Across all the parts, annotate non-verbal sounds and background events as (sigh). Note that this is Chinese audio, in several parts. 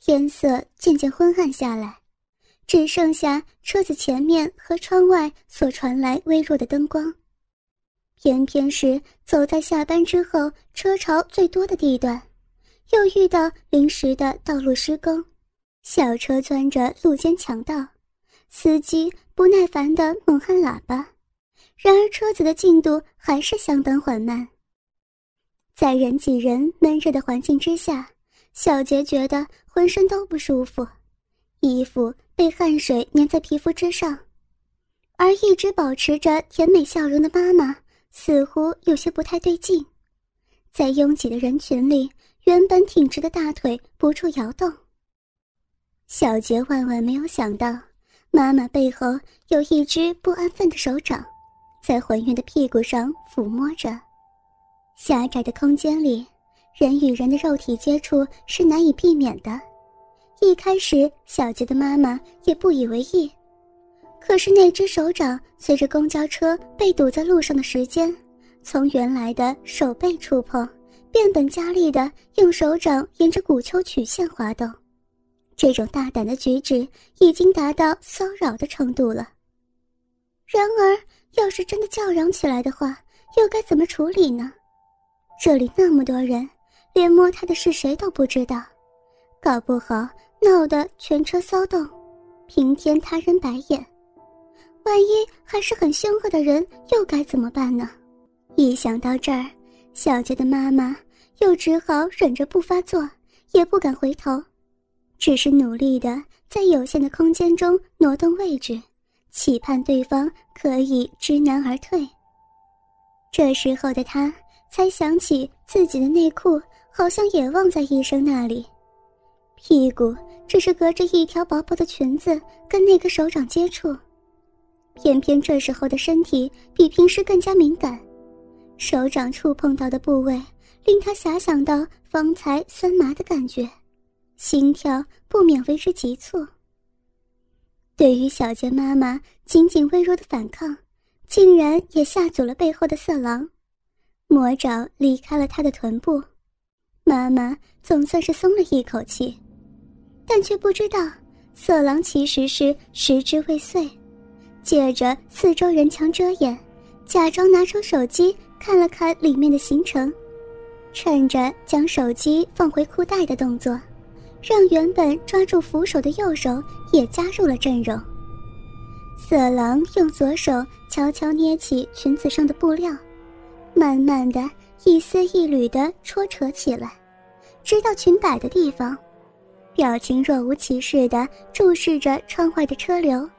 天色渐渐昏暗下来，只剩下车子前面和窗外所传来微弱的灯光。偏偏是走在下班之后车潮最多的地段，又遇到临时的道路施工，小车钻着路肩墙道，司机不耐烦地猛按喇叭，然而车子的进度还是相当缓慢。在人挤人、闷热的环境之下，小杰觉得浑身都不舒服，衣服被汗水粘在皮肤之上，而一直保持着甜美笑容的妈妈。似乎有些不太对劲，在拥挤的人群里，原本挺直的大腿不住摇动。小杰万万没有想到，妈妈背后有一只不安分的手掌，在浑圆的屁股上抚摸着。狭窄的空间里，人与人的肉体接触是难以避免的。一开始，小杰的妈妈也不以为意。可是那只手掌随着公交车被堵在路上的时间，从原来的手背触碰，变本加厉的用手掌沿着骨丘曲线滑动，这种大胆的举止已经达到骚扰的程度了。然而，要是真的叫嚷起来的话，又该怎么处理呢？这里那么多人，连摸他的是谁都不知道，搞不好闹得全车骚动，平添他人白眼。万一还是很凶恶的人，又该怎么办呢？一想到这儿，小杰的妈妈又只好忍着不发作，也不敢回头，只是努力的在有限的空间中挪动位置，期盼对方可以知难而退。这时候的他才想起自己的内裤好像也忘在医生那里，屁股只是隔着一条薄薄的裙子跟那个手掌接触。偏偏这时候的身体比平时更加敏感，手掌触碰到的部位令他遐想到方才酸麻的感觉，心跳不免为之急促。对于小杰妈妈仅仅微弱的反抗，竟然也吓阻了背后的色狼，魔爪离开了他的臀部，妈妈总算是松了一口气，但却不知道色狼其实是食之未遂。借着四周人墙遮掩，假装拿出手机看了看里面的行程，趁着将手机放回裤袋的动作，让原本抓住扶手的右手也加入了阵容。色狼用左手悄悄捏起裙子上的布料，慢慢的一丝一缕的戳扯起来，直到裙摆的地方，表情若无其事的注视着窗外的车流。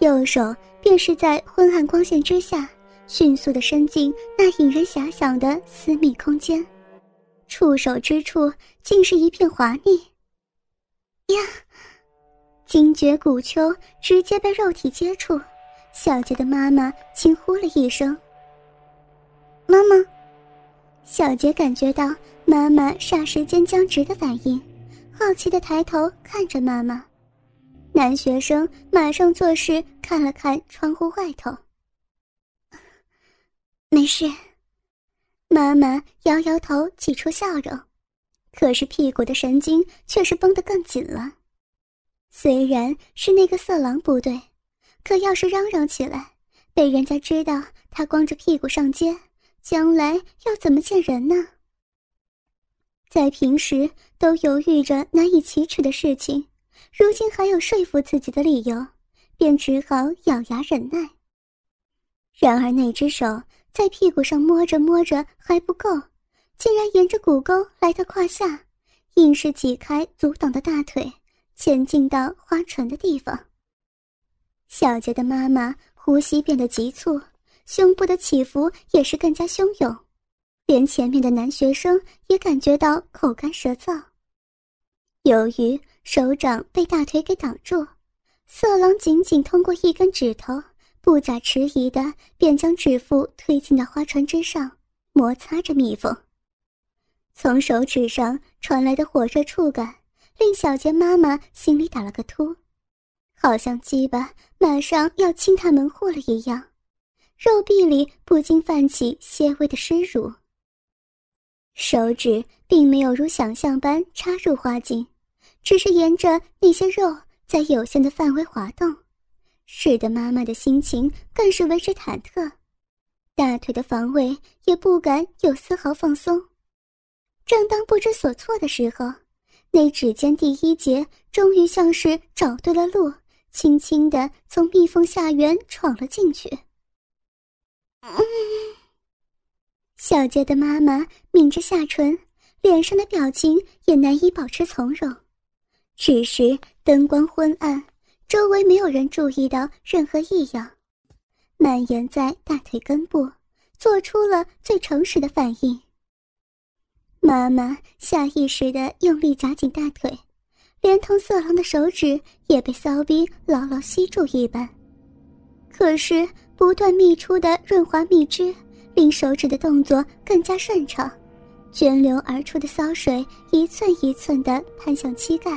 右手便是在昏暗光线之下，迅速的伸进那引人遐想的私密空间，触手之处竟是一片滑腻。呀！惊觉骨丘直接被肉体接触，小杰的妈妈轻呼了一声：“妈妈。”小杰感觉到妈妈霎时间僵直的反应，好奇的抬头看着妈妈。男学生马上做事，看了看窗户外头。没事。妈妈摇摇头，挤出笑容，可是屁股的神经却是绷得更紧了。虽然是那个色狼不对，可要是嚷嚷起来，被人家知道他光着屁股上街，将来要怎么见人呢？在平时都犹豫着难以启齿的事情。如今还有说服自己的理由，便只好咬牙忍耐。然而那只手在屁股上摸着摸着还不够，竟然沿着骨沟来到胯下，硬是挤开阻挡的大腿，前进到花唇的地方。小杰的妈妈呼吸变得急促，胸部的起伏也是更加汹涌，连前面的男学生也感觉到口干舌燥。由于手掌被大腿给挡住，色狼仅仅通过一根指头，不假迟疑的便将指腹推进到花船之上，摩擦着蜜蜂。从手指上传来的火热触感，令小杰妈妈心里打了个突，好像鸡巴马上要侵他门户了一样，肉壁里不禁泛起些微的湿濡。手指并没有如想象般插入花茎。只是沿着那些肉在有限的范围滑动，使得妈妈的心情更是为之忐忑，大腿的防卫也不敢有丝毫放松。正当不知所措的时候，那指尖第一节终于像是找对了路，轻轻地从蜜蜂下缘闯了进去。(laughs) 小杰的妈妈抿着下唇，脸上的表情也难以保持从容。只是灯光昏暗，周围没有人注意到任何异样，蔓延在大腿根部，做出了最诚实的反应。妈妈下意识地用力夹紧大腿，连同色狼的手指也被骚逼牢牢吸住一般。可是不断泌出的润滑蜜汁，令手指的动作更加顺畅，涓流而出的骚水一寸一寸地攀向膝盖，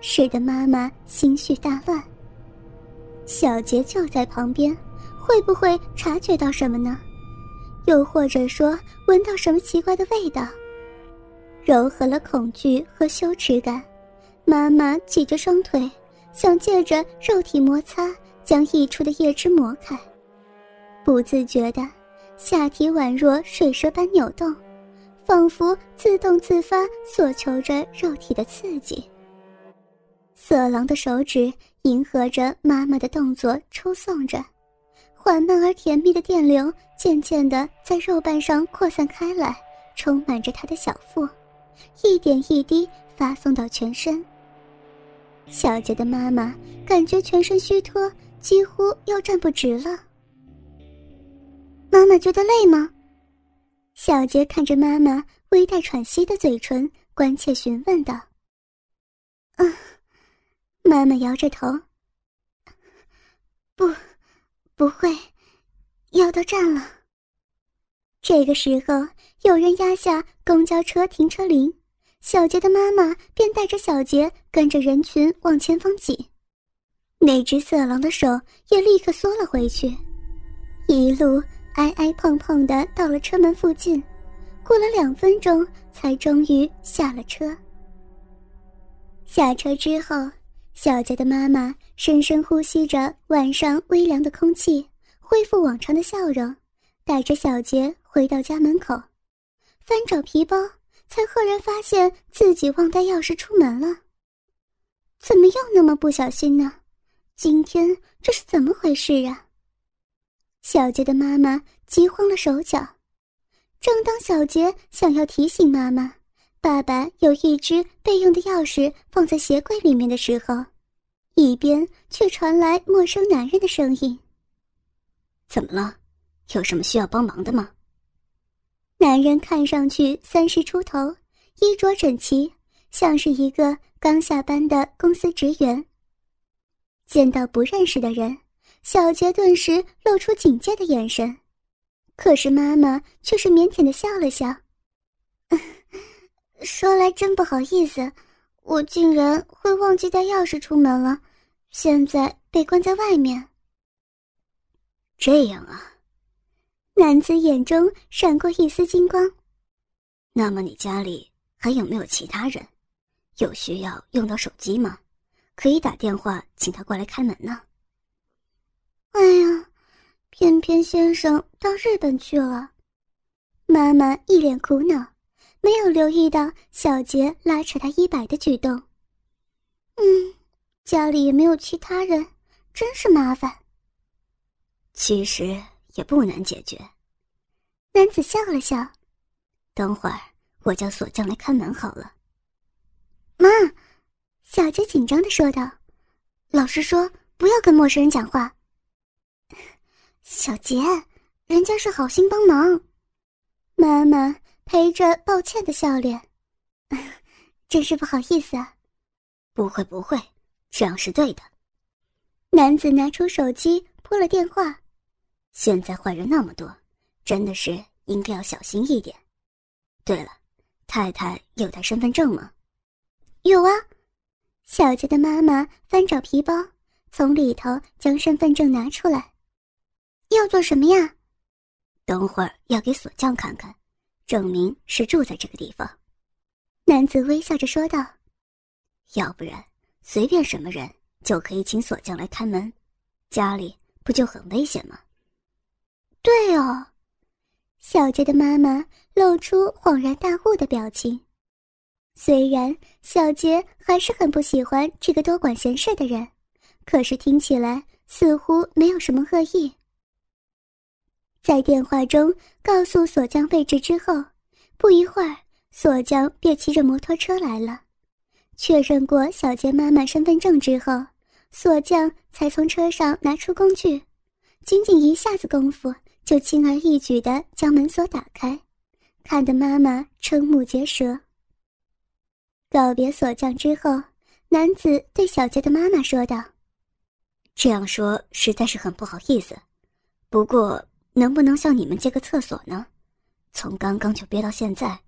使得妈妈心绪大乱。小杰就在旁边，会不会察觉到什么呢？又或者说闻到什么奇怪的味道？柔和了恐惧和羞耻感，妈妈挤着双腿，想借着肉体摩擦将溢出的液汁抹开。不自觉的，下体宛若水蛇般扭动，仿佛自动自发索求着肉体的刺激。色狼的手指迎合着妈妈的动作抽送着，缓慢而甜蜜的电流渐渐的在肉瓣上扩散开来，充满着他的小腹。一点一滴发送到全身。小杰的妈妈感觉全身虚脱，几乎要站不直了。妈妈觉得累吗？小杰看着妈妈微带喘息的嘴唇，关切询问道。嗯，妈妈摇着头。不，不会，要到站了。这个时候，有人压下公交车停车铃，小杰的妈妈便带着小杰跟着人群往前方挤。那只色狼的手也立刻缩了回去，一路挨挨碰碰的到了车门附近，过了两分钟才终于下了车。下车之后，小杰的妈妈深深呼吸着晚上微凉的空气，恢复往常的笑容，带着小杰。回到家门口，翻找皮包，才赫然发现自己忘带钥匙出门了。怎么又那么不小心呢？今天这是怎么回事啊？小杰的妈妈急慌了手脚。正当小杰想要提醒妈妈，爸爸有一只备用的钥匙放在鞋柜里面的时候，一边却传来陌生男人的声音：“怎么了？有什么需要帮忙的吗？”男人看上去三十出头，衣着整齐，像是一个刚下班的公司职员。见到不认识的人，小杰顿时露出警戒的眼神，可是妈妈却是腼腆的笑了笑：“ (laughs) 说来真不好意思，我竟然会忘记带钥匙出门了，现在被关在外面。”这样啊。男子眼中闪过一丝金光。那么你家里还有没有其他人？有需要用到手机吗？可以打电话请他过来开门呢。哎呀，偏偏先生到日本去了。妈妈一脸苦恼，没有留意到小杰拉扯他衣摆的举动。嗯，家里也没有其他人，真是麻烦。其实。也不难解决。男子笑了笑，等会儿我叫锁匠来看门好了。妈，小杰紧张的说道：“老师说不要跟陌生人讲话。”小杰，人家是好心帮忙。妈妈陪着抱歉的笑脸，(laughs) 真是不好意思啊。不会不会，这样是对的。男子拿出手机拨了电话。现在坏人那么多，真的是应该要小心一点。对了，太太有带身份证吗？有啊。小杰的妈妈翻找皮包，从里头将身份证拿出来。要做什么呀？等会儿要给锁匠看看，证明是住在这个地方。男子微笑着说道：“要不然随便什么人就可以请锁匠来开门，家里不就很危险吗？对哦，小杰的妈妈露出恍然大悟的表情。虽然小杰还是很不喜欢这个多管闲事的人，可是听起来似乎没有什么恶意。在电话中告诉锁匠位置之后，不一会儿，锁匠便骑着摩托车来了。确认过小杰妈妈身份证之后，锁匠才从车上拿出工具，仅仅一下子功夫，就轻而易举地将门锁打开，看得妈妈瞠目结舌。告别锁匠之后，男子对小杰的妈妈说道：“这样说实在是很不好意思，不过能不能向你们借个厕所呢？从刚刚就憋到现在，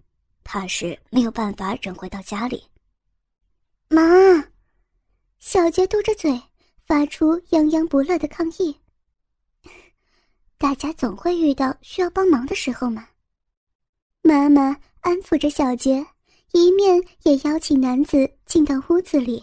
怕是没有办法忍回到家里。”妈，小杰嘟着嘴，发出泱泱不乐的抗议。(laughs) 大家总会遇到需要帮忙的时候嘛。妈妈安抚着小杰。一面也邀请男子进到屋子里。